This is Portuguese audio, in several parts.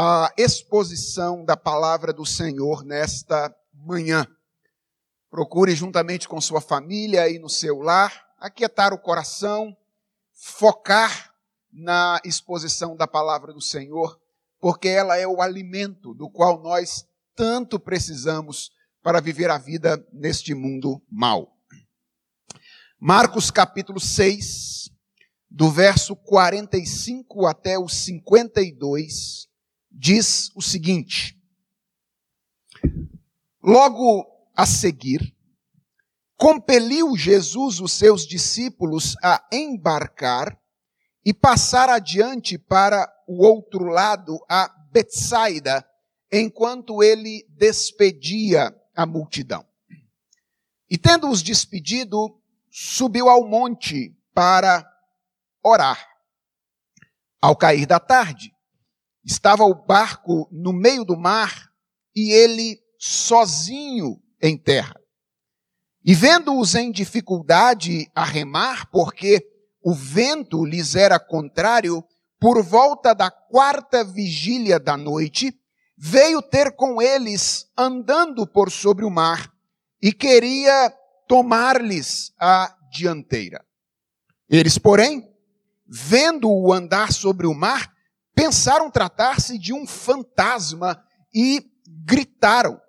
a exposição da palavra do Senhor nesta manhã. Procure juntamente com sua família e no seu lar aquietar o coração, focar na exposição da palavra do Senhor, porque ela é o alimento do qual nós tanto precisamos para viver a vida neste mundo mau. Marcos capítulo 6, do verso 45 até o 52, diz o seguinte: Logo a seguir, compeliu Jesus os seus discípulos a embarcar e passar adiante para o outro lado, a Betsaida, enquanto ele despedia a multidão. E tendo-os despedido, subiu ao monte para orar. Ao cair da tarde, estava o barco no meio do mar e ele sozinho em terra. E vendo-os em dificuldade a remar, porque o vento lhes era contrário, por volta da quarta vigília da noite, veio ter com eles andando por sobre o mar e queria tomar-lhes a dianteira. Eles, porém, vendo-o andar sobre o mar, pensaram tratar-se de um fantasma e gritaram,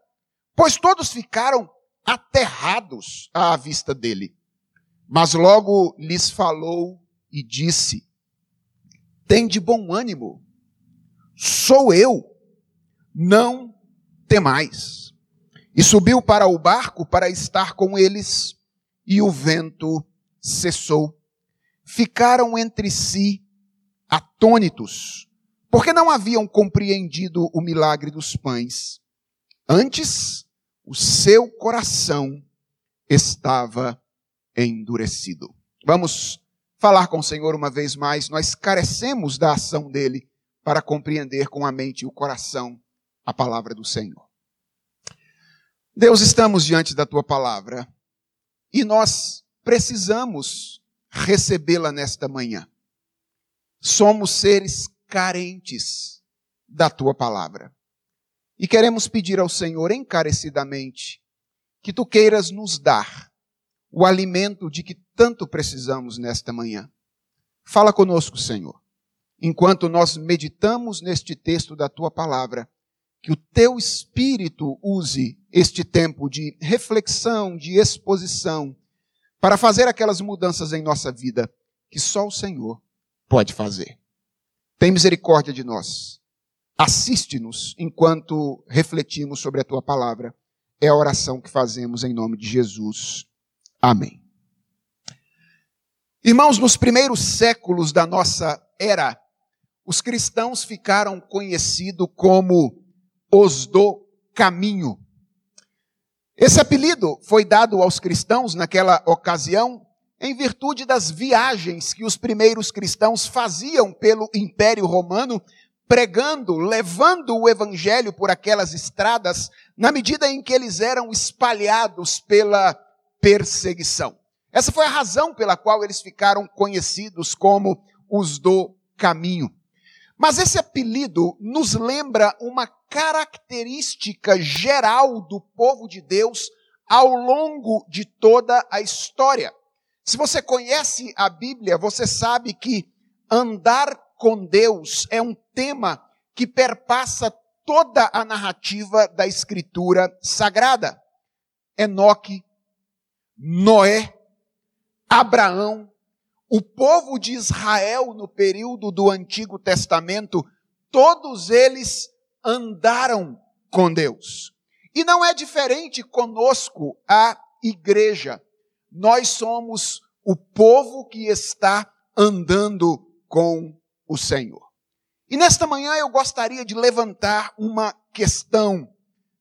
pois todos ficaram aterrados à vista dele. Mas logo lhes falou e disse: Tem de bom ânimo, sou eu não temais. E subiu para o barco para estar com eles, e o vento cessou. Ficaram entre si atônitos, porque não haviam compreendido o milagre dos pães. Antes, o seu coração estava endurecido. Vamos falar com o Senhor uma vez mais. Nós carecemos da ação dele para compreender com a mente e o coração a palavra do Senhor. Deus, estamos diante da tua palavra e nós precisamos recebê-la nesta manhã. Somos seres carentes da tua palavra. E queremos pedir ao Senhor encarecidamente que tu queiras nos dar o alimento de que tanto precisamos nesta manhã. Fala conosco, Senhor, enquanto nós meditamos neste texto da tua palavra que o teu espírito use este tempo de reflexão, de exposição, para fazer aquelas mudanças em nossa vida que só o Senhor pode fazer. Tem misericórdia de nós. Assiste-nos enquanto refletimos sobre a tua palavra. É a oração que fazemos em nome de Jesus. Amém. Irmãos, nos primeiros séculos da nossa era, os cristãos ficaram conhecidos como os do caminho. Esse apelido foi dado aos cristãos naquela ocasião em virtude das viagens que os primeiros cristãos faziam pelo Império Romano, pregando, levando o evangelho por aquelas estradas, na medida em que eles eram espalhados pela perseguição. Essa foi a razão pela qual eles ficaram conhecidos como os do caminho. Mas esse apelido nos lembra uma característica geral do povo de Deus ao longo de toda a história. Se você conhece a Bíblia, você sabe que andar com Deus é um tema que perpassa toda a narrativa da Escritura Sagrada. Enoque, Noé, Abraão, o povo de Israel no período do Antigo Testamento, todos eles andaram com Deus. E não é diferente conosco a igreja. Nós somos o povo que está andando com o Senhor. E nesta manhã eu gostaria de levantar uma questão.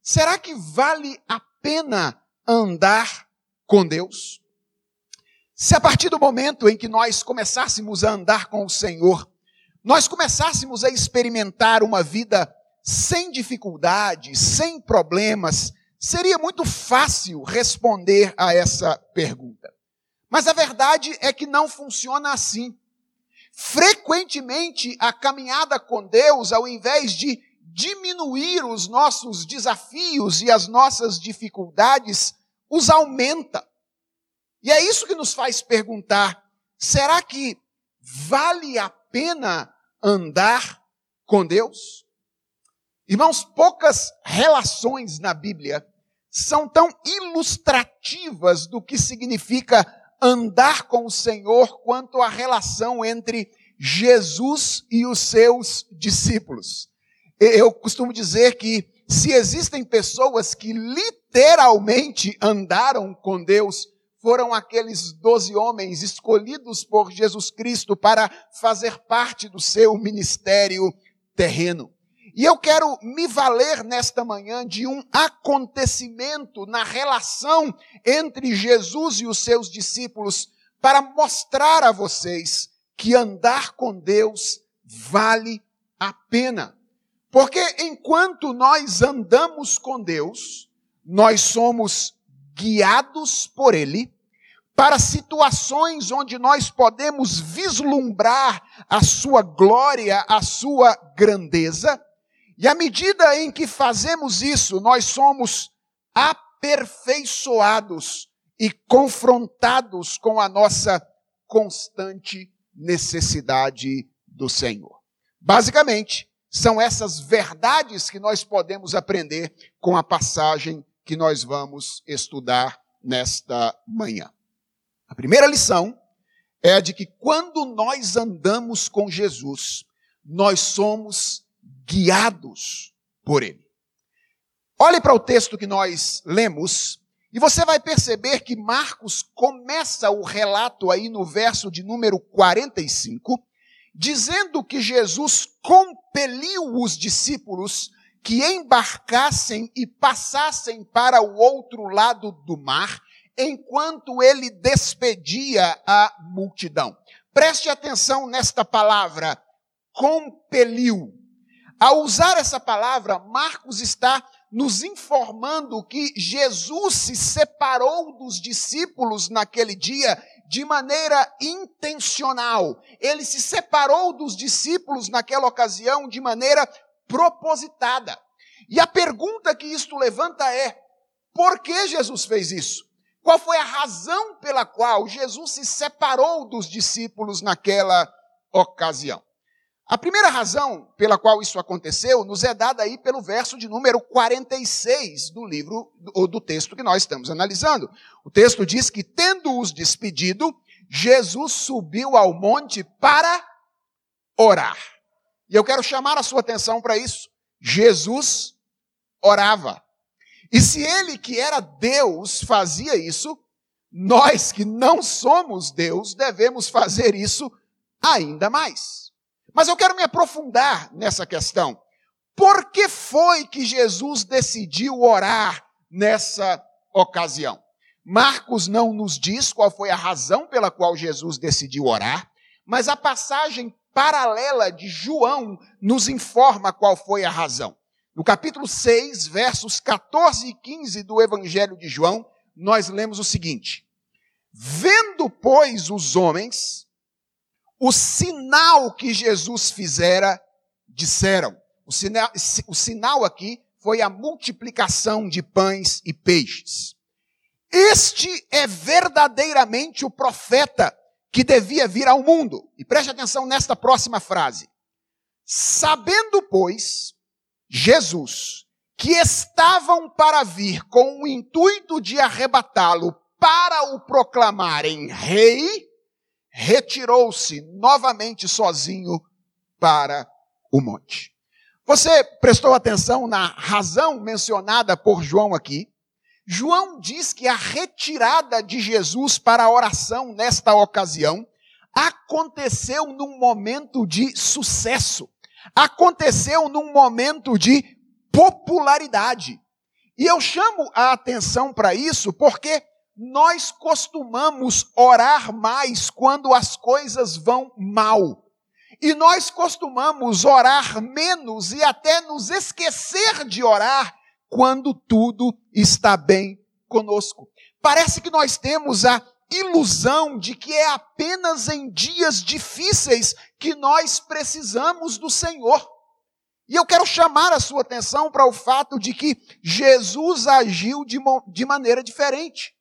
Será que vale a pena andar com Deus? Se a partir do momento em que nós começássemos a andar com o Senhor, nós começássemos a experimentar uma vida sem dificuldades, sem problemas, seria muito fácil responder a essa pergunta. Mas a verdade é que não funciona assim. Frequentemente, a caminhada com Deus, ao invés de diminuir os nossos desafios e as nossas dificuldades os aumenta. E é isso que nos faz perguntar: será que vale a pena andar com Deus? Irmãos, poucas relações na Bíblia são tão ilustrativas do que significa andar com o Senhor quanto a relação entre Jesus e os seus discípulos. Eu costumo dizer que se existem pessoas que literalmente andaram com Deus, foram aqueles doze homens escolhidos por Jesus Cristo para fazer parte do seu ministério terreno. E eu quero me valer nesta manhã de um acontecimento na relação entre Jesus e os seus discípulos para mostrar a vocês que andar com Deus vale a pena. Porque enquanto nós andamos com Deus, nós somos guiados por Ele para situações onde nós podemos vislumbrar a Sua glória, a Sua grandeza, e à medida em que fazemos isso, nós somos aperfeiçoados e confrontados com a nossa constante necessidade do Senhor. Basicamente, são essas verdades que nós podemos aprender com a passagem que nós vamos estudar nesta manhã. A primeira lição é de que quando nós andamos com Jesus, nós somos guiados por Ele. Olhe para o texto que nós lemos e você vai perceber que Marcos começa o relato aí no verso de número 45, dizendo que Jesus compeliu os discípulos que embarcassem e passassem para o outro lado do mar, enquanto ele despedia a multidão. Preste atenção nesta palavra, compeliu. Ao usar essa palavra, Marcos está nos informando que Jesus se separou dos discípulos naquele dia de maneira intencional. Ele se separou dos discípulos naquela ocasião de maneira propositada. E a pergunta que isto levanta é: por que Jesus fez isso? Qual foi a razão pela qual Jesus se separou dos discípulos naquela ocasião? A primeira razão pela qual isso aconteceu nos é dada aí pelo verso de número 46 do livro, ou do texto que nós estamos analisando. O texto diz que, tendo-os despedido, Jesus subiu ao monte para orar. E eu quero chamar a sua atenção para isso. Jesus orava. E se ele, que era Deus, fazia isso, nós que não somos Deus devemos fazer isso ainda mais. Mas eu quero me aprofundar nessa questão. Por que foi que Jesus decidiu orar nessa ocasião? Marcos não nos diz qual foi a razão pela qual Jesus decidiu orar, mas a passagem paralela de João nos informa qual foi a razão. No capítulo 6, versos 14 e 15 do Evangelho de João, nós lemos o seguinte: Vendo, pois, os homens o sinal que Jesus fizera, disseram. O sinal, o sinal aqui foi a multiplicação de pães e peixes. Este é verdadeiramente o profeta que devia vir ao mundo. E preste atenção nesta próxima frase. Sabendo, pois, Jesus, que estavam para vir com o intuito de arrebatá-lo para o proclamarem rei, retirou-se novamente sozinho para o monte. Você prestou atenção na razão mencionada por João aqui? João diz que a retirada de Jesus para a oração nesta ocasião aconteceu num momento de sucesso, aconteceu num momento de popularidade. E eu chamo a atenção para isso porque nós costumamos orar mais quando as coisas vão mal. E nós costumamos orar menos e até nos esquecer de orar quando tudo está bem conosco. Parece que nós temos a ilusão de que é apenas em dias difíceis que nós precisamos do Senhor. E eu quero chamar a sua atenção para o fato de que Jesus agiu de, de maneira diferente.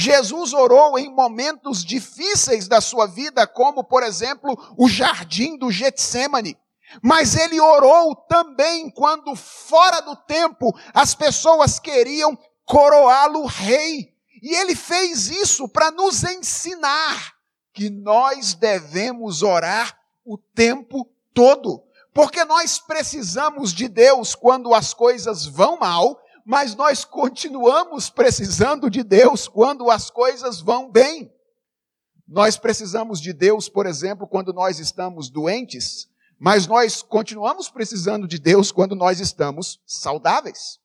Jesus orou em momentos difíceis da sua vida, como, por exemplo, o jardim do Getsemane. Mas ele orou também quando, fora do tempo, as pessoas queriam coroá-lo rei. E ele fez isso para nos ensinar que nós devemos orar o tempo todo. Porque nós precisamos de Deus quando as coisas vão mal, mas nós continuamos precisando de Deus quando as coisas vão bem. Nós precisamos de Deus, por exemplo, quando nós estamos doentes, mas nós continuamos precisando de Deus quando nós estamos saudáveis.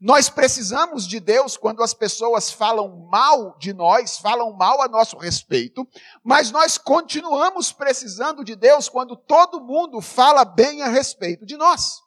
Nós precisamos de Deus quando as pessoas falam mal de nós, falam mal a nosso respeito, mas nós continuamos precisando de Deus quando todo mundo fala bem a respeito de nós.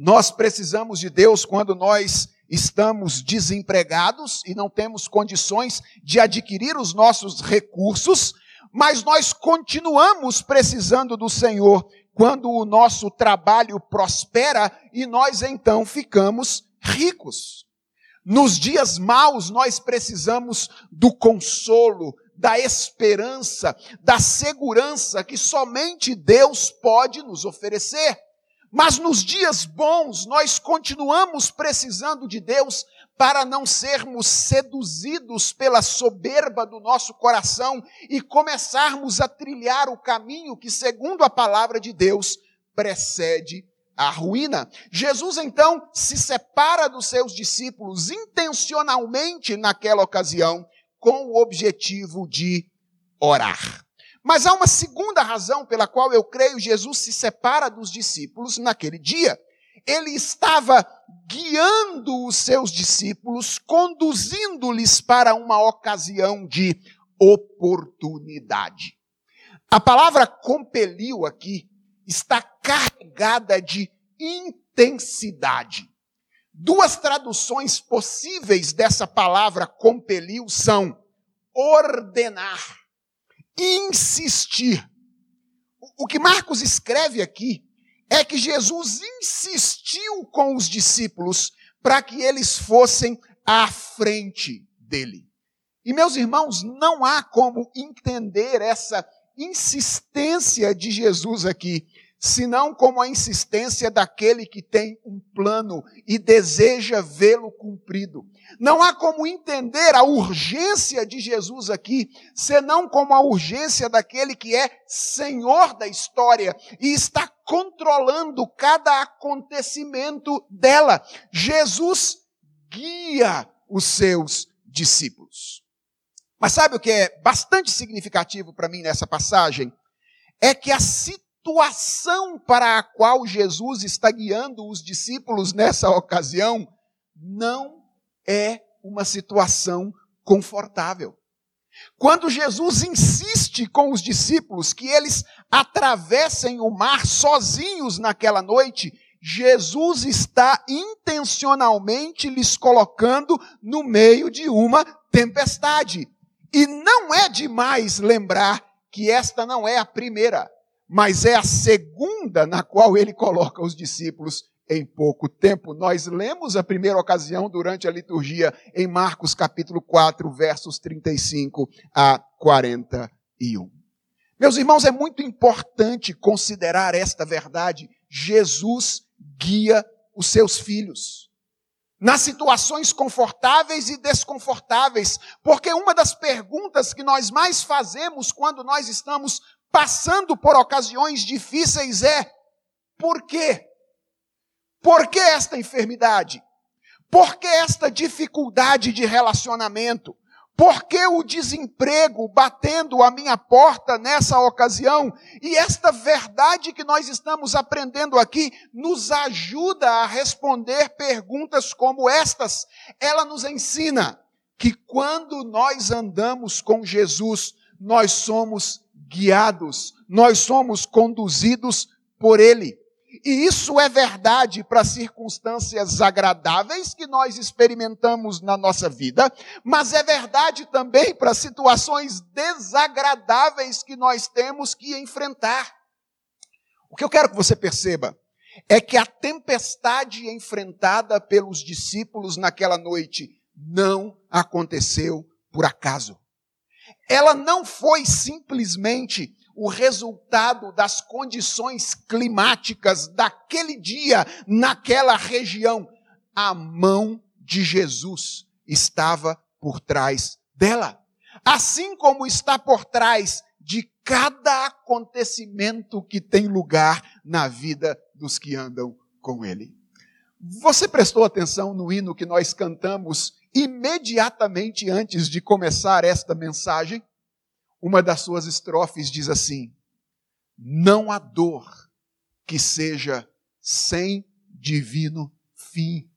Nós precisamos de Deus quando nós estamos desempregados e não temos condições de adquirir os nossos recursos, mas nós continuamos precisando do Senhor quando o nosso trabalho prospera e nós então ficamos ricos. Nos dias maus, nós precisamos do consolo, da esperança, da segurança que somente Deus pode nos oferecer. Mas nos dias bons, nós continuamos precisando de Deus para não sermos seduzidos pela soberba do nosso coração e começarmos a trilhar o caminho que, segundo a palavra de Deus, precede a ruína. Jesus então se separa dos seus discípulos intencionalmente naquela ocasião com o objetivo de orar. Mas há uma segunda razão pela qual eu creio Jesus se separa dos discípulos naquele dia. Ele estava guiando os seus discípulos, conduzindo-lhes para uma ocasião de oportunidade. A palavra compeliu aqui está carregada de intensidade. Duas traduções possíveis dessa palavra compeliu são ordenar, insistir. O que Marcos escreve aqui é que Jesus insistiu com os discípulos para que eles fossem à frente dele. E meus irmãos, não há como entender essa insistência de Jesus aqui senão como a insistência daquele que tem um plano e deseja vê-lo cumprido. Não há como entender a urgência de Jesus aqui, senão como a urgência daquele que é Senhor da história e está controlando cada acontecimento dela. Jesus guia os seus discípulos. Mas sabe o que é bastante significativo para mim nessa passagem? É que a situação situação para a qual Jesus está guiando os discípulos nessa ocasião não é uma situação confortável. Quando Jesus insiste com os discípulos que eles atravessem o mar sozinhos naquela noite, Jesus está intencionalmente lhes colocando no meio de uma tempestade. E não é demais lembrar que esta não é a primeira mas é a segunda na qual ele coloca os discípulos em pouco tempo. Nós lemos a primeira ocasião durante a liturgia em Marcos capítulo 4, versos 35 a 41. Meus irmãos, é muito importante considerar esta verdade. Jesus guia os seus filhos nas situações confortáveis e desconfortáveis, porque uma das perguntas que nós mais fazemos quando nós estamos passando por ocasiões difíceis é: por quê? Por que esta enfermidade? Por que esta dificuldade de relacionamento? Por que o desemprego batendo a minha porta nessa ocasião? E esta verdade que nós estamos aprendendo aqui nos ajuda a responder perguntas como estas. Ela nos ensina que quando nós andamos com Jesus, nós somos guiados, nós somos conduzidos por Ele. E isso é verdade para circunstâncias agradáveis que nós experimentamos na nossa vida, mas é verdade também para situações desagradáveis que nós temos que enfrentar. O que eu quero que você perceba é que a tempestade enfrentada pelos discípulos naquela noite não aconteceu por acaso. Ela não foi simplesmente o resultado das condições climáticas daquele dia, naquela região. A mão de Jesus estava por trás dela. Assim como está por trás de cada acontecimento que tem lugar na vida dos que andam com Ele. Você prestou atenção no hino que nós cantamos imediatamente antes de começar esta mensagem? Uma das suas estrofes diz assim: Não há dor que seja sem divino fim.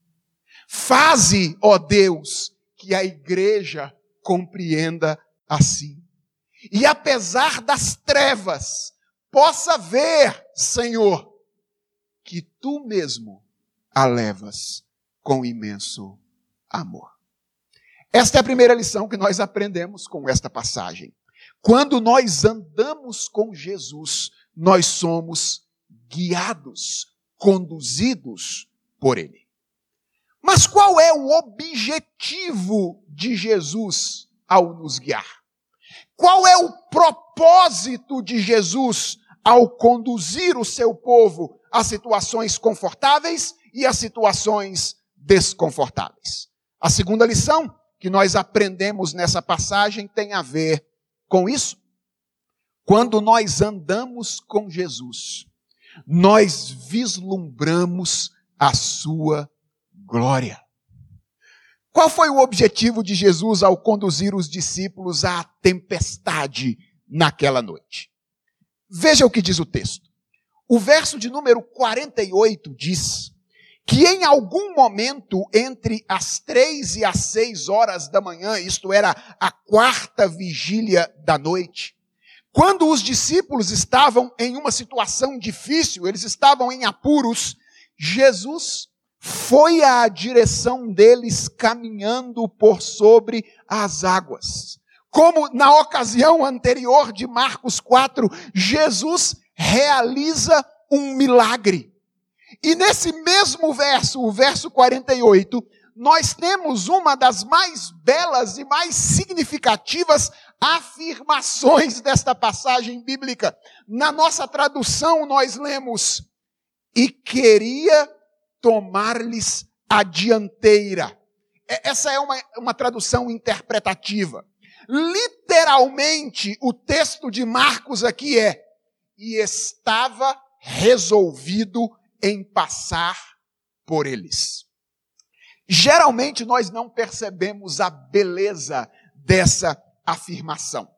Faze, ó Deus, que a igreja compreenda assim. E apesar das trevas, possa ver, Senhor, que tu mesmo a levas com imenso amor. Esta é a primeira lição que nós aprendemos com esta passagem. Quando nós andamos com Jesus, nós somos guiados, conduzidos por Ele. Mas qual é o objetivo de Jesus ao nos guiar? Qual é o propósito de Jesus ao conduzir o seu povo a situações confortáveis e a situações desconfortáveis? A segunda lição que nós aprendemos nessa passagem tem a ver com isso. Quando nós andamos com Jesus, nós vislumbramos a sua glória. Qual foi o objetivo de Jesus ao conduzir os discípulos à tempestade naquela noite? Veja o que diz o texto. O verso de número 48 diz que em algum momento entre as três e as seis horas da manhã, isto era a quarta vigília da noite, quando os discípulos estavam em uma situação difícil, eles estavam em apuros, Jesus foi à direção deles caminhando por sobre as águas. Como na ocasião anterior de Marcos 4, Jesus realiza um milagre. E nesse mesmo verso, o verso 48, nós temos uma das mais belas e mais significativas afirmações desta passagem bíblica. Na nossa tradução, nós lemos: E queria tomar-lhes a dianteira. Essa é uma, uma tradução interpretativa. Literalmente, o texto de Marcos aqui é: e estava resolvido em passar por eles. Geralmente nós não percebemos a beleza dessa afirmação.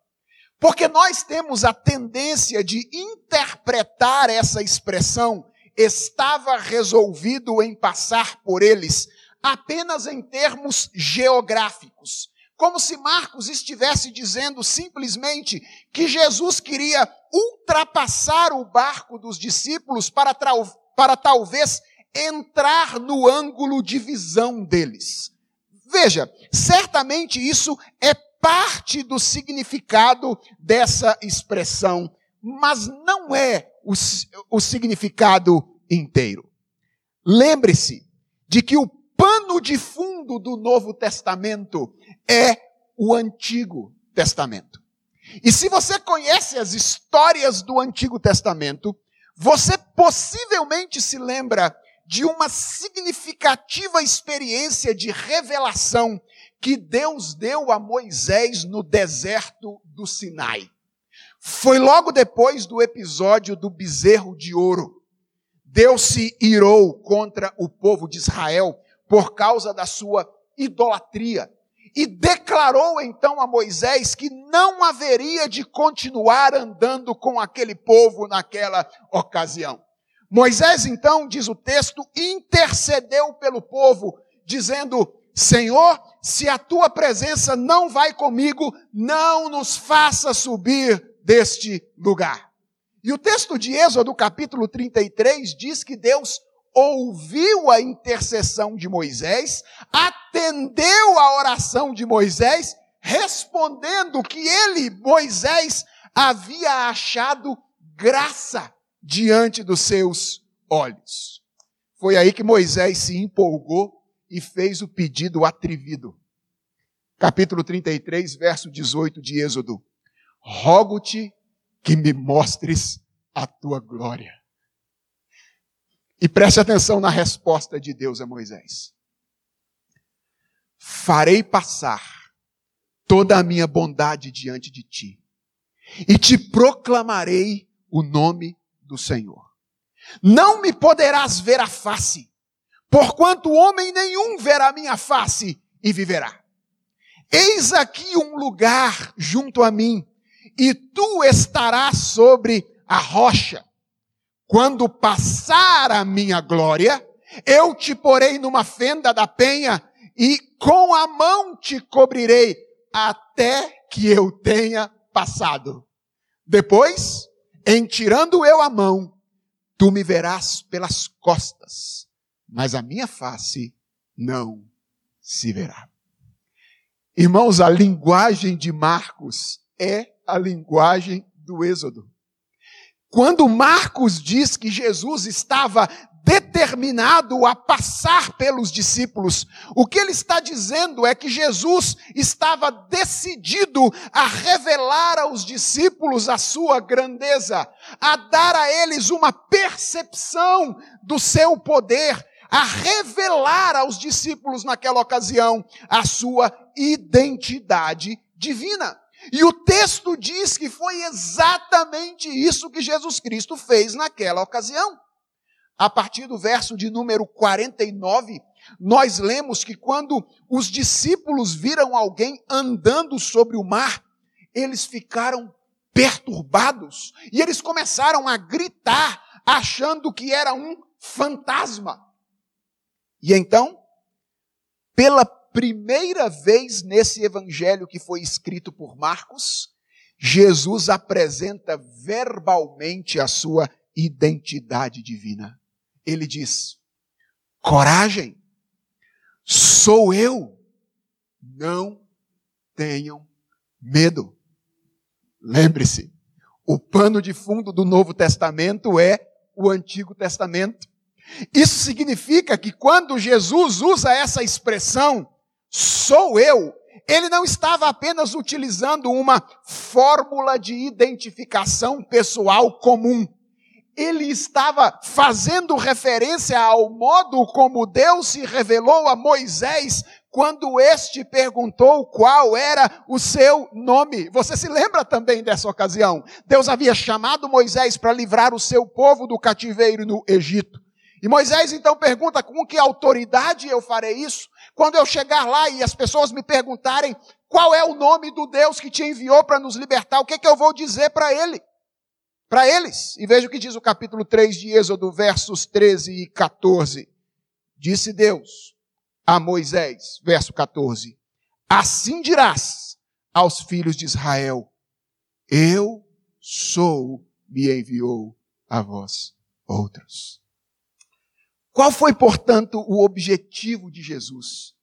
Porque nós temos a tendência de interpretar essa expressão estava resolvido em passar por eles apenas em termos geográficos. Como se Marcos estivesse dizendo simplesmente que Jesus queria ultrapassar o barco dos discípulos para, para talvez entrar no ângulo de visão deles. Veja, certamente isso é parte do significado dessa expressão, mas não é o, o significado inteiro. Lembre-se de que o pano de fundo do Novo Testamento é o Antigo Testamento. E se você conhece as histórias do Antigo Testamento, você possivelmente se lembra de uma significativa experiência de revelação que Deus deu a Moisés no deserto do Sinai. Foi logo depois do episódio do bezerro de ouro. Deus se irou contra o povo de Israel por causa da sua idolatria e declarou então a Moisés que não haveria de continuar andando com aquele povo naquela ocasião. Moisés então, diz o texto, intercedeu pelo povo, dizendo: Senhor, se a tua presença não vai comigo, não nos faça subir deste lugar. E o texto de Êxodo, capítulo 33, diz que Deus ouviu a intercessão de Moisés, atendeu a oração de Moisés, respondendo que ele, Moisés, havia achado graça diante dos seus olhos. Foi aí que Moisés se empolgou e fez o pedido atrevido. Capítulo 33, verso 18 de Êxodo. Rogo-te que me mostres a tua glória. E preste atenção na resposta de Deus a Moisés. Farei passar toda a minha bondade diante de ti, e te proclamarei o nome do Senhor. Não me poderás ver a face, porquanto homem nenhum verá minha face e viverá. Eis aqui um lugar junto a mim, e tu estarás sobre a rocha. Quando passar a minha glória, eu te porei numa fenda da penha e com a mão te cobrirei até que eu tenha passado. Depois, em tirando eu a mão, tu me verás pelas costas, mas a minha face não se verá. Irmãos, a linguagem de Marcos é a linguagem do Êxodo. Quando Marcos diz que Jesus estava determinado a passar pelos discípulos, o que ele está dizendo é que Jesus estava decidido a revelar aos discípulos a sua grandeza, a dar a eles uma percepção do seu poder, a revelar aos discípulos naquela ocasião a sua identidade divina. E o texto diz que foi exatamente isso que Jesus Cristo fez naquela ocasião. A partir do verso de número 49, nós lemos que quando os discípulos viram alguém andando sobre o mar, eles ficaram perturbados e eles começaram a gritar, achando que era um fantasma. E então, pela primeira vez nesse evangelho que foi escrito por Marcos, Jesus apresenta verbalmente a sua identidade divina. Ele diz: coragem, sou eu, não tenham medo. Lembre-se, o pano de fundo do Novo Testamento é o Antigo Testamento. Isso significa que quando Jesus usa essa expressão, sou eu, ele não estava apenas utilizando uma fórmula de identificação pessoal comum. Ele estava fazendo referência ao modo como Deus se revelou a Moisés quando este perguntou qual era o seu nome. Você se lembra também dessa ocasião? Deus havia chamado Moisés para livrar o seu povo do cativeiro no Egito. E Moisés então pergunta: com que autoridade eu farei isso? Quando eu chegar lá e as pessoas me perguntarem qual é o nome do Deus que te enviou para nos libertar, o que, que eu vou dizer para ele? Para eles. E veja o que diz o capítulo 3 de Êxodo, versos 13 e 14. Disse Deus a Moisés, verso 14: Assim dirás aos filhos de Israel: Eu sou, me enviou a vós outros. Qual foi, portanto, o objetivo de Jesus?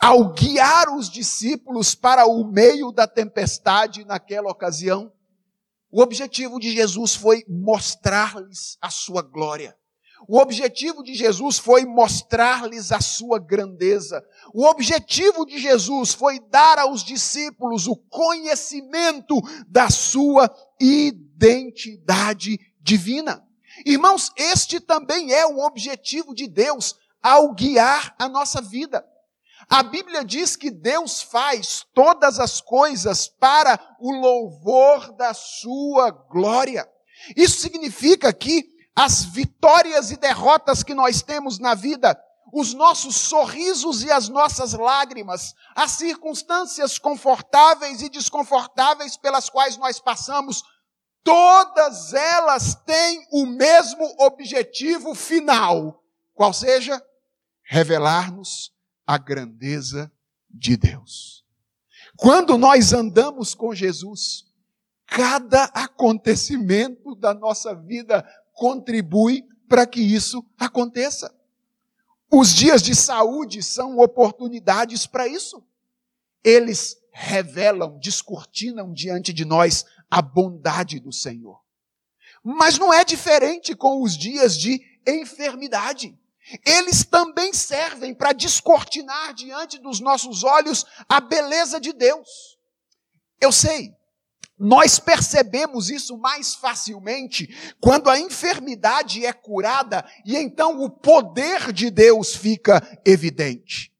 Ao guiar os discípulos para o meio da tempestade naquela ocasião, o objetivo de Jesus foi mostrar-lhes a sua glória. O objetivo de Jesus foi mostrar-lhes a sua grandeza. O objetivo de Jesus foi dar aos discípulos o conhecimento da sua identidade divina. Irmãos, este também é o objetivo de Deus ao guiar a nossa vida. A Bíblia diz que Deus faz todas as coisas para o louvor da sua glória. Isso significa que as vitórias e derrotas que nós temos na vida, os nossos sorrisos e as nossas lágrimas, as circunstâncias confortáveis e desconfortáveis pelas quais nós passamos, todas elas têm o mesmo objetivo final, qual seja revelar-nos a grandeza de Deus. Quando nós andamos com Jesus, cada acontecimento da nossa vida contribui para que isso aconteça. Os dias de saúde são oportunidades para isso. Eles revelam, descortinam diante de nós a bondade do Senhor. Mas não é diferente com os dias de enfermidade. Eles também servem para descortinar diante dos nossos olhos a beleza de Deus. Eu sei, nós percebemos isso mais facilmente quando a enfermidade é curada e então o poder de Deus fica evidente.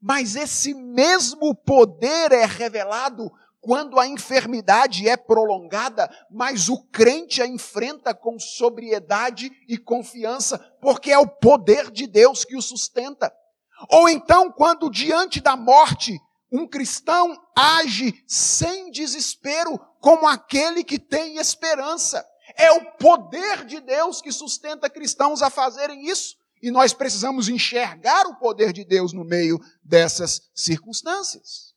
Mas esse mesmo poder é revelado quando a enfermidade é prolongada, mas o crente a enfrenta com sobriedade e confiança, porque é o poder de Deus que o sustenta. Ou então, quando diante da morte, um cristão age sem desespero, como aquele que tem esperança. É o poder de Deus que sustenta cristãos a fazerem isso. E nós precisamos enxergar o poder de Deus no meio dessas circunstâncias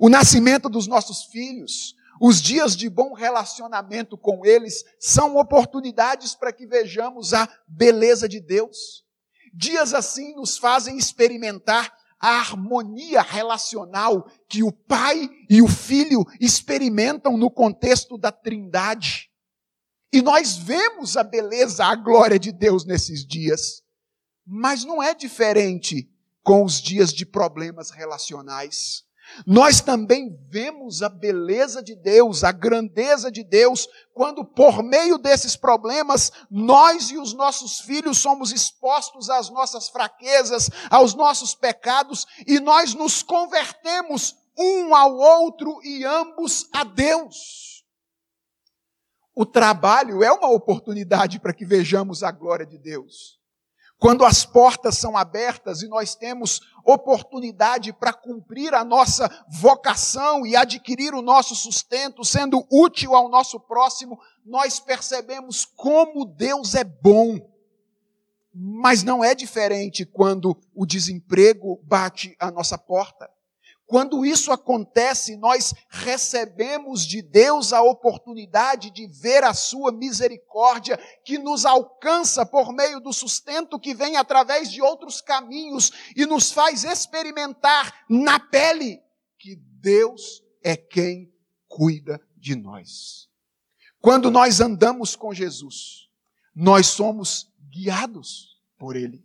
o nascimento dos nossos filhos, os dias de bom relacionamento com eles são oportunidades para que vejamos a beleza de Deus. Dias assim nos fazem experimentar a harmonia relacional que o pai e o filho experimentam no contexto da Trindade. E nós vemos a beleza, a glória de Deus nesses dias. Mas não é diferente com os dias de problemas relacionais. Nós também vemos a beleza de Deus, a grandeza de Deus, quando por meio desses problemas, nós e os nossos filhos somos expostos às nossas fraquezas, aos nossos pecados, e nós nos convertemos um ao outro e ambos a Deus. O trabalho é uma oportunidade para que vejamos a glória de Deus. Quando as portas são abertas e nós temos oportunidade para cumprir a nossa vocação e adquirir o nosso sustento, sendo útil ao nosso próximo, nós percebemos como Deus é bom. Mas não é diferente quando o desemprego bate à nossa porta. Quando isso acontece, nós recebemos de Deus a oportunidade de ver a sua misericórdia que nos alcança por meio do sustento que vem através de outros caminhos e nos faz experimentar na pele que Deus é quem cuida de nós. Quando nós andamos com Jesus, nós somos guiados por Ele.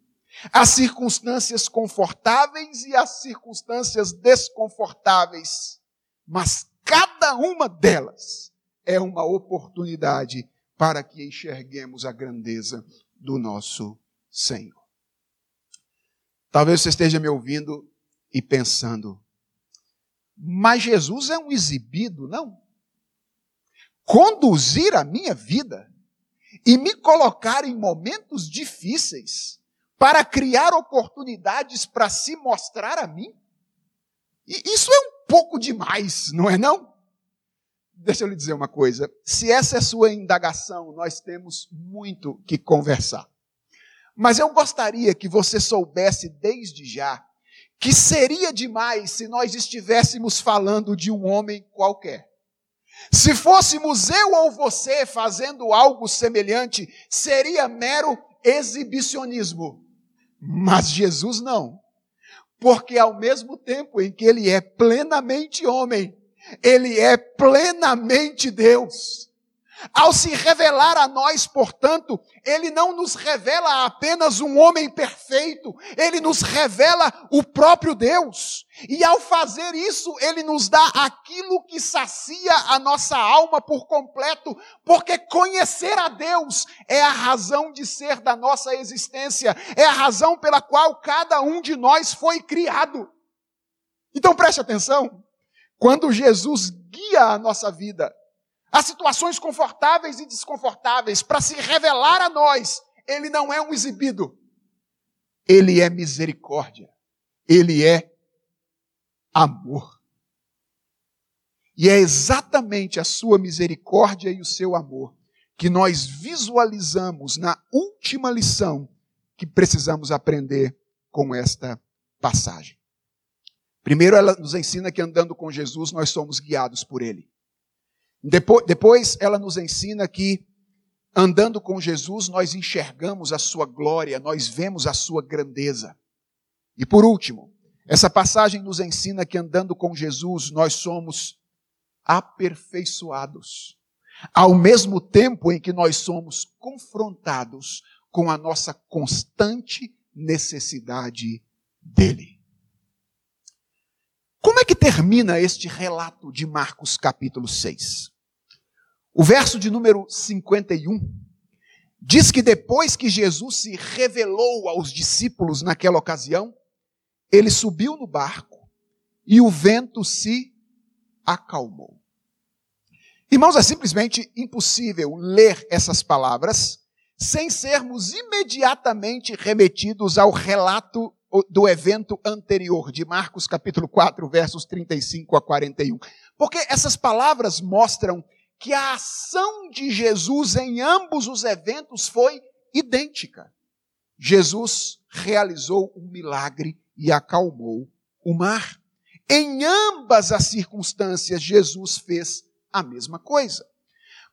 As circunstâncias confortáveis e as circunstâncias desconfortáveis. Mas cada uma delas é uma oportunidade para que enxerguemos a grandeza do nosso Senhor. Talvez você esteja me ouvindo e pensando, mas Jesus é um exibido, não? Conduzir a minha vida e me colocar em momentos difíceis para criar oportunidades para se mostrar a mim? E isso é um pouco demais, não é não? Deixa eu lhe dizer uma coisa. Se essa é sua indagação, nós temos muito que conversar. Mas eu gostaria que você soubesse desde já que seria demais se nós estivéssemos falando de um homem qualquer. Se fôssemos eu ou você fazendo algo semelhante, seria mero exibicionismo. Mas Jesus não. Porque ao mesmo tempo em que ele é plenamente homem, ele é plenamente Deus. Ao se revelar a nós, portanto, ele não nos revela apenas um homem perfeito, ele nos revela o próprio Deus. E ao fazer isso, ele nos dá aquilo que sacia a nossa alma por completo, porque conhecer a Deus é a razão de ser da nossa existência, é a razão pela qual cada um de nós foi criado. Então preste atenção, quando Jesus guia a nossa vida, Há situações confortáveis e desconfortáveis para se revelar a nós. Ele não é um exibido. Ele é misericórdia. Ele é amor. E é exatamente a sua misericórdia e o seu amor que nós visualizamos na última lição que precisamos aprender com esta passagem. Primeiro, ela nos ensina que andando com Jesus nós somos guiados por Ele. Depois, depois ela nos ensina que, andando com Jesus, nós enxergamos a sua glória, nós vemos a sua grandeza. E por último, essa passagem nos ensina que, andando com Jesus, nós somos aperfeiçoados. Ao mesmo tempo em que nós somos confrontados com a nossa constante necessidade dele. Como é que termina este relato de Marcos capítulo 6? O verso de número 51 diz que depois que Jesus se revelou aos discípulos naquela ocasião, ele subiu no barco e o vento se acalmou. Irmãos, é simplesmente impossível ler essas palavras sem sermos imediatamente remetidos ao relato do evento anterior, de Marcos capítulo 4, versos 35 a 41. Porque essas palavras mostram que a ação de Jesus em ambos os eventos foi idêntica. Jesus realizou um milagre e acalmou o mar. Em ambas as circunstâncias, Jesus fez a mesma coisa.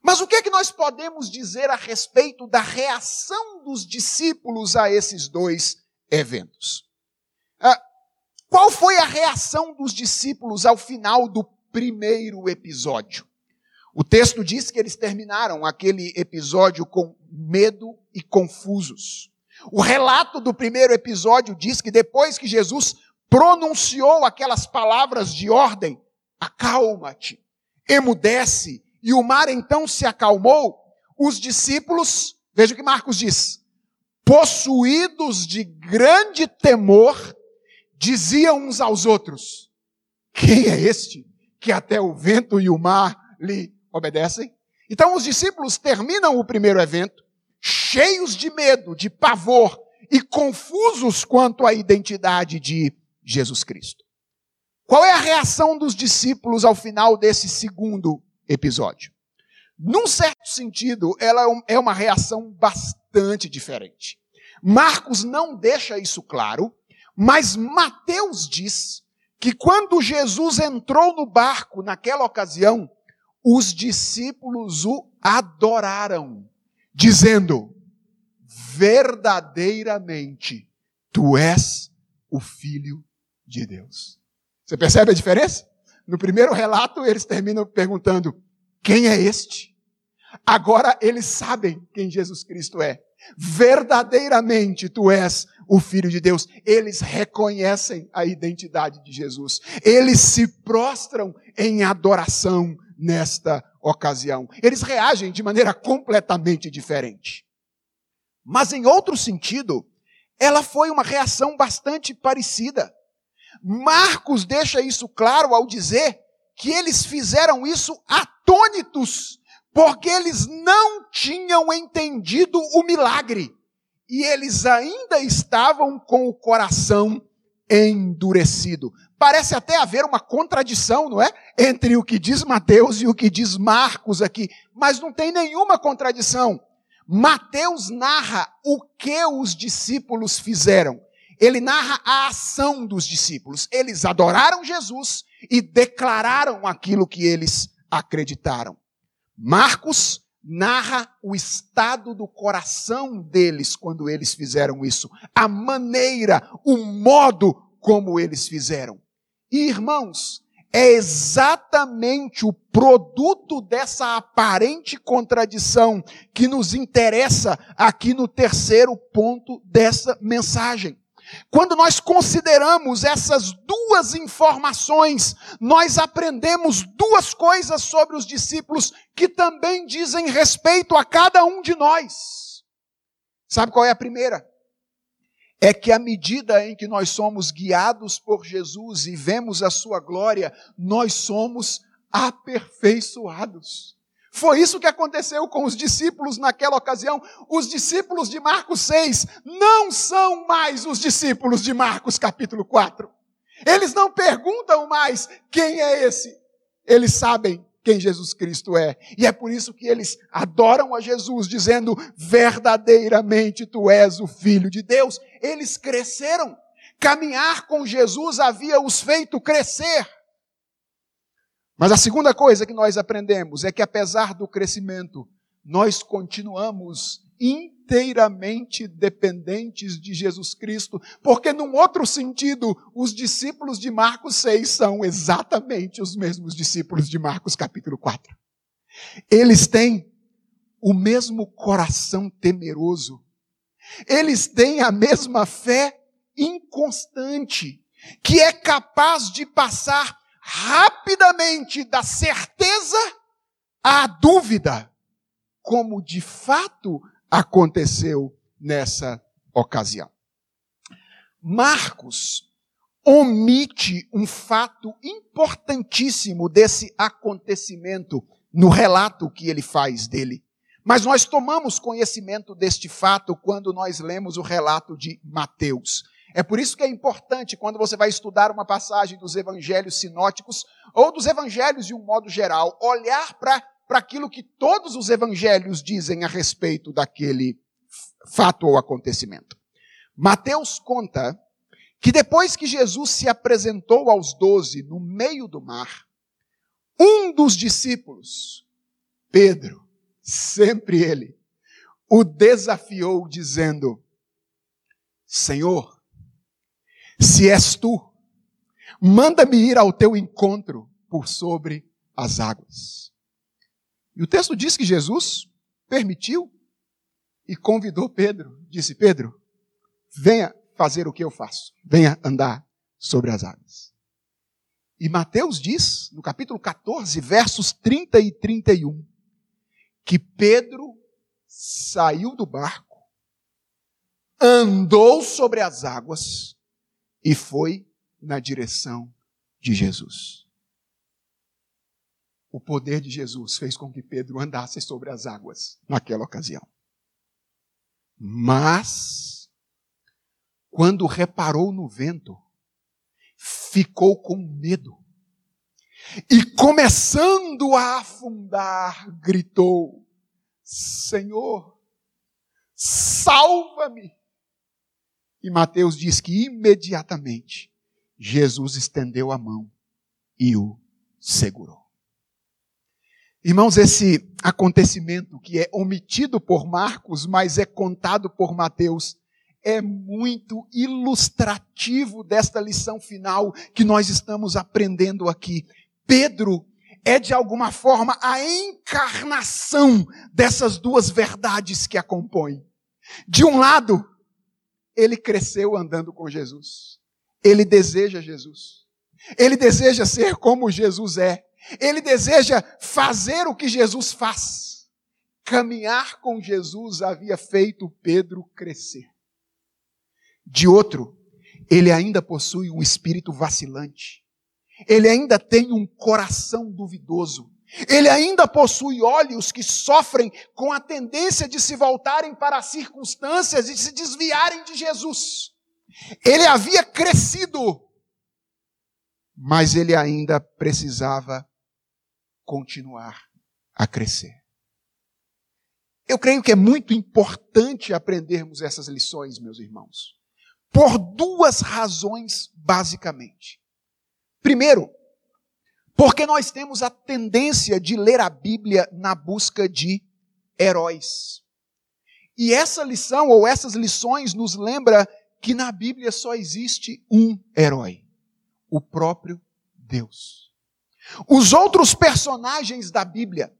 Mas o que é que nós podemos dizer a respeito da reação dos discípulos a esses dois eventos? Ah, qual foi a reação dos discípulos ao final do primeiro episódio? O texto diz que eles terminaram aquele episódio com medo e confusos. O relato do primeiro episódio diz que depois que Jesus pronunciou aquelas palavras de ordem, acalma-te, emudece, e o mar então se acalmou, os discípulos, veja o que Marcos diz, possuídos de grande temor, diziam uns aos outros: Quem é este que até o vento e o mar lhe obedecem? Então os discípulos terminam o primeiro evento, cheios de medo, de pavor e confusos quanto à identidade de Jesus Cristo. Qual é a reação dos discípulos ao final desse segundo episódio. Num certo sentido, ela é, é uma reação bastante diferente. Marcos não deixa isso claro, mas Mateus diz que quando Jesus entrou no barco naquela ocasião, os discípulos o adoraram, dizendo: verdadeiramente tu és o Filho de Deus. Você percebe a diferença? No primeiro relato, eles terminam perguntando: quem é este? Agora eles sabem quem Jesus Cristo é. Verdadeiramente tu és o Filho de Deus. Eles reconhecem a identidade de Jesus. Eles se prostram em adoração nesta ocasião. Eles reagem de maneira completamente diferente. Mas em outro sentido, ela foi uma reação bastante parecida. Marcos deixa isso claro ao dizer que eles fizeram isso atônitos, porque eles não tinham entendido o milagre e eles ainda estavam com o coração endurecido. Parece até haver uma contradição, não é? Entre o que diz Mateus e o que diz Marcos aqui, mas não tem nenhuma contradição. Mateus narra o que os discípulos fizeram ele narra a ação dos discípulos. Eles adoraram Jesus e declararam aquilo que eles acreditaram. Marcos narra o estado do coração deles quando eles fizeram isso, a maneira, o modo como eles fizeram. E irmãos, é exatamente o produto dessa aparente contradição que nos interessa aqui no terceiro ponto dessa mensagem. Quando nós consideramos essas duas informações, nós aprendemos duas coisas sobre os discípulos que também dizem respeito a cada um de nós. Sabe qual é a primeira? É que à medida em que nós somos guiados por Jesus e vemos a sua glória, nós somos aperfeiçoados. Foi isso que aconteceu com os discípulos naquela ocasião. Os discípulos de Marcos 6 não são mais os discípulos de Marcos capítulo 4. Eles não perguntam mais quem é esse. Eles sabem quem Jesus Cristo é. E é por isso que eles adoram a Jesus, dizendo: verdadeiramente tu és o Filho de Deus. Eles cresceram. Caminhar com Jesus havia os feito crescer. Mas a segunda coisa que nós aprendemos é que, apesar do crescimento, nós continuamos inteiramente dependentes de Jesus Cristo, porque, num outro sentido, os discípulos de Marcos 6 são exatamente os mesmos discípulos de Marcos capítulo 4. Eles têm o mesmo coração temeroso, Eles têm a mesma fé inconstante, que é capaz de passar rapidamente da certeza à dúvida, como de fato aconteceu nessa ocasião. Marcos omite um fato importantíssimo desse acontecimento no relato que ele faz dele. Mas nós tomamos conhecimento deste fato quando nós lemos o relato de Mateus. É por isso que é importante, quando você vai estudar uma passagem dos evangelhos sinóticos, ou dos evangelhos de um modo geral, olhar para aquilo que todos os evangelhos dizem a respeito daquele fato ou acontecimento. Mateus conta que depois que Jesus se apresentou aos doze no meio do mar, um dos discípulos, Pedro, sempre ele, o desafiou dizendo: Senhor, se és tu, manda-me ir ao teu encontro por sobre as águas. E o texto diz que Jesus permitiu e convidou Pedro. Disse: Pedro, venha fazer o que eu faço, venha andar sobre as águas. E Mateus diz, no capítulo 14, versos 30 e 31, que Pedro saiu do barco, andou sobre as águas e foi na direção de Jesus. O poder de Jesus fez com que Pedro andasse sobre as águas naquela ocasião. Mas, quando reparou no vento, ficou com medo. E começando a afundar, gritou: Senhor, salva-me. E Mateus diz que imediatamente Jesus estendeu a mão e o segurou. Irmãos, esse acontecimento que é omitido por Marcos, mas é contado por Mateus, é muito ilustrativo desta lição final que nós estamos aprendendo aqui. Pedro é de alguma forma a encarnação dessas duas verdades que a compõem. De um lado, ele cresceu andando com Jesus. Ele deseja Jesus. Ele deseja ser como Jesus é. Ele deseja fazer o que Jesus faz. Caminhar com Jesus havia feito Pedro crescer. De outro, ele ainda possui um espírito vacilante. Ele ainda tem um coração duvidoso. Ele ainda possui olhos que sofrem com a tendência de se voltarem para as circunstâncias e se desviarem de Jesus. Ele havia crescido, mas ele ainda precisava continuar a crescer. Eu creio que é muito importante aprendermos essas lições, meus irmãos, por duas razões, basicamente. Primeiro, porque nós temos a tendência de ler a Bíblia na busca de heróis. E essa lição, ou essas lições, nos lembra que na Bíblia só existe um herói: o próprio Deus. Os outros personagens da Bíblia,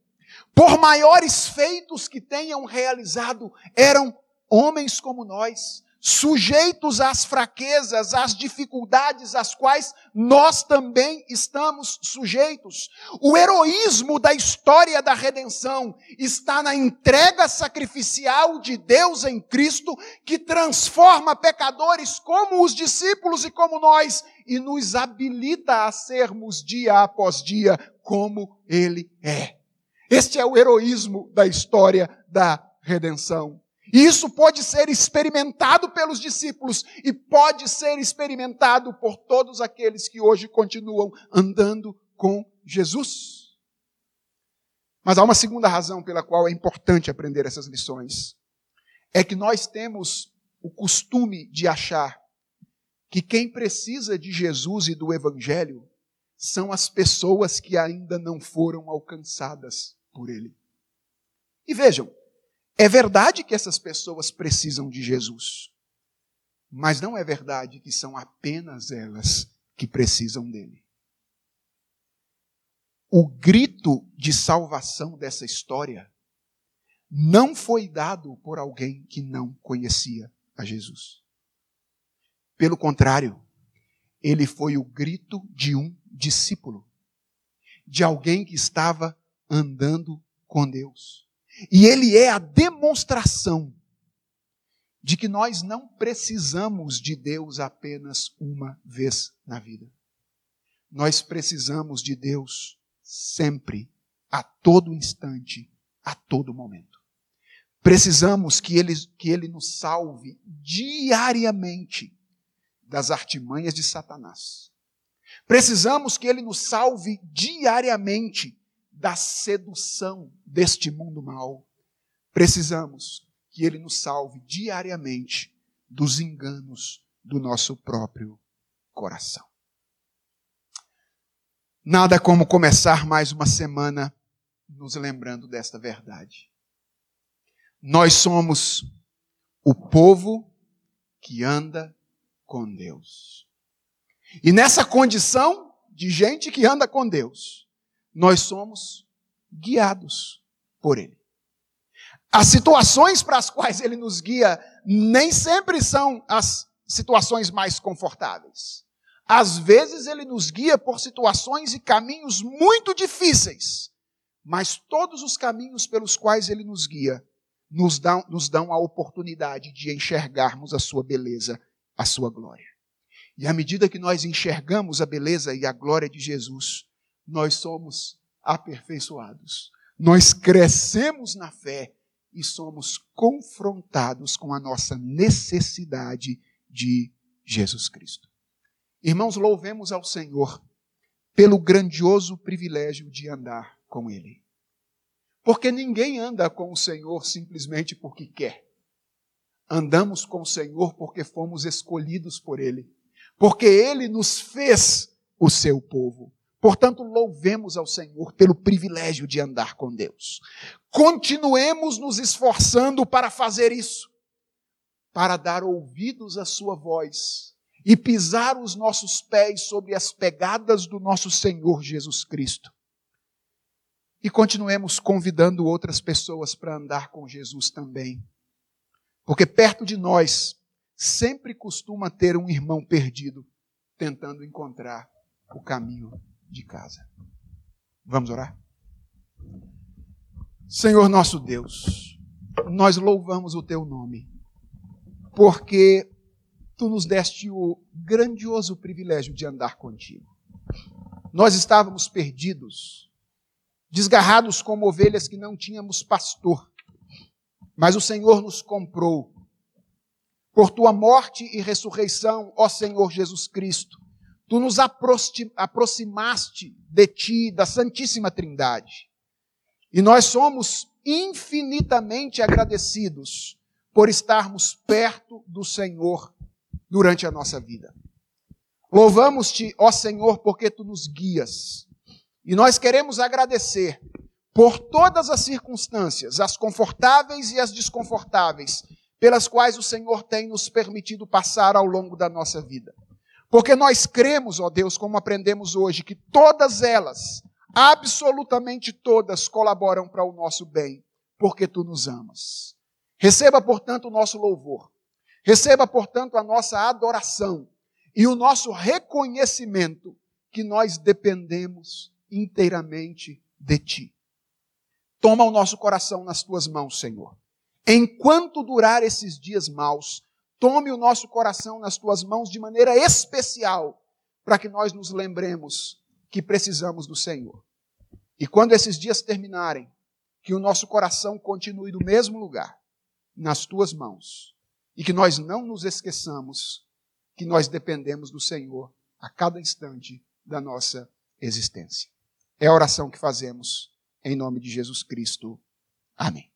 por maiores feitos que tenham realizado, eram homens como nós, sujeitos às fraquezas, às dificuldades às quais nós também estamos sujeitos. O heroísmo da história da redenção está na entrega sacrificial de Deus em Cristo, que transforma pecadores como os discípulos e como nós e nos habilita a sermos dia após dia como Ele é. Este é o heroísmo da história da redenção. E isso pode ser experimentado pelos discípulos e pode ser experimentado por todos aqueles que hoje continuam andando com Jesus. Mas há uma segunda razão pela qual é importante aprender essas lições. É que nós temos o costume de achar que quem precisa de Jesus e do Evangelho são as pessoas que ainda não foram alcançadas por Ele. E vejam, é verdade que essas pessoas precisam de Jesus, mas não é verdade que são apenas elas que precisam dele. O grito de salvação dessa história não foi dado por alguém que não conhecia a Jesus. Pelo contrário, ele foi o grito de um discípulo, de alguém que estava andando com Deus. E ele é a demonstração de que nós não precisamos de Deus apenas uma vez na vida. Nós precisamos de Deus sempre, a todo instante, a todo momento. Precisamos que Ele, que ele nos salve diariamente das artimanhas de Satanás. Precisamos que Ele nos salve diariamente da sedução deste mundo mal. Precisamos que Ele nos salve diariamente dos enganos do nosso próprio coração. Nada como começar mais uma semana nos lembrando desta verdade. Nós somos o povo que anda com Deus. E nessa condição de gente que anda com Deus, nós somos guiados por Ele. As situações para as quais Ele nos guia nem sempre são as situações mais confortáveis. Às vezes ele nos guia por situações e caminhos muito difíceis, mas todos os caminhos pelos quais ele nos guia nos dão, nos dão a oportunidade de enxergarmos a sua beleza, a sua glória. E à medida que nós enxergamos a beleza e a glória de Jesus, nós somos aperfeiçoados. Nós crescemos na fé e somos confrontados com a nossa necessidade de Jesus Cristo. Irmãos, louvemos ao Senhor pelo grandioso privilégio de andar com Ele. Porque ninguém anda com o Senhor simplesmente porque quer. Andamos com o Senhor porque fomos escolhidos por Ele. Porque Ele nos fez o seu povo. Portanto, louvemos ao Senhor pelo privilégio de andar com Deus. Continuemos nos esforçando para fazer isso, para dar ouvidos à Sua voz e pisar os nossos pés sobre as pegadas do nosso Senhor Jesus Cristo. E continuemos convidando outras pessoas para andar com Jesus também. Porque perto de nós sempre costuma ter um irmão perdido tentando encontrar o caminho de casa. Vamos orar? Senhor nosso Deus, nós louvamos o teu nome, porque tu nos deste o grandioso privilégio de andar contigo. Nós estávamos perdidos, desgarrados como ovelhas que não tínhamos pastor, mas o Senhor nos comprou. Por tua morte e ressurreição, ó Senhor Jesus Cristo, tu nos aproximaste de ti, da Santíssima Trindade. E nós somos infinitamente agradecidos por estarmos perto do Senhor durante a nossa vida. Louvamos-te, ó Senhor, porque tu nos guias. E nós queremos agradecer por todas as circunstâncias, as confortáveis e as desconfortáveis, pelas quais o Senhor tem nos permitido passar ao longo da nossa vida. Porque nós cremos, ó Deus, como aprendemos hoje, que todas elas, absolutamente todas, colaboram para o nosso bem, porque tu nos amas. Receba, portanto, o nosso louvor. Receba, portanto, a nossa adoração e o nosso reconhecimento que nós dependemos inteiramente de Ti. Toma o nosso coração nas Tuas mãos, Senhor. Enquanto durar esses dias maus, tome o nosso coração nas Tuas mãos de maneira especial, para que nós nos lembremos que precisamos do Senhor. E quando esses dias terminarem, que o nosso coração continue no mesmo lugar, nas Tuas mãos e que nós não nos esqueçamos que nós dependemos do Senhor a cada instante da nossa existência. É a oração que fazemos em nome de Jesus Cristo. Amém.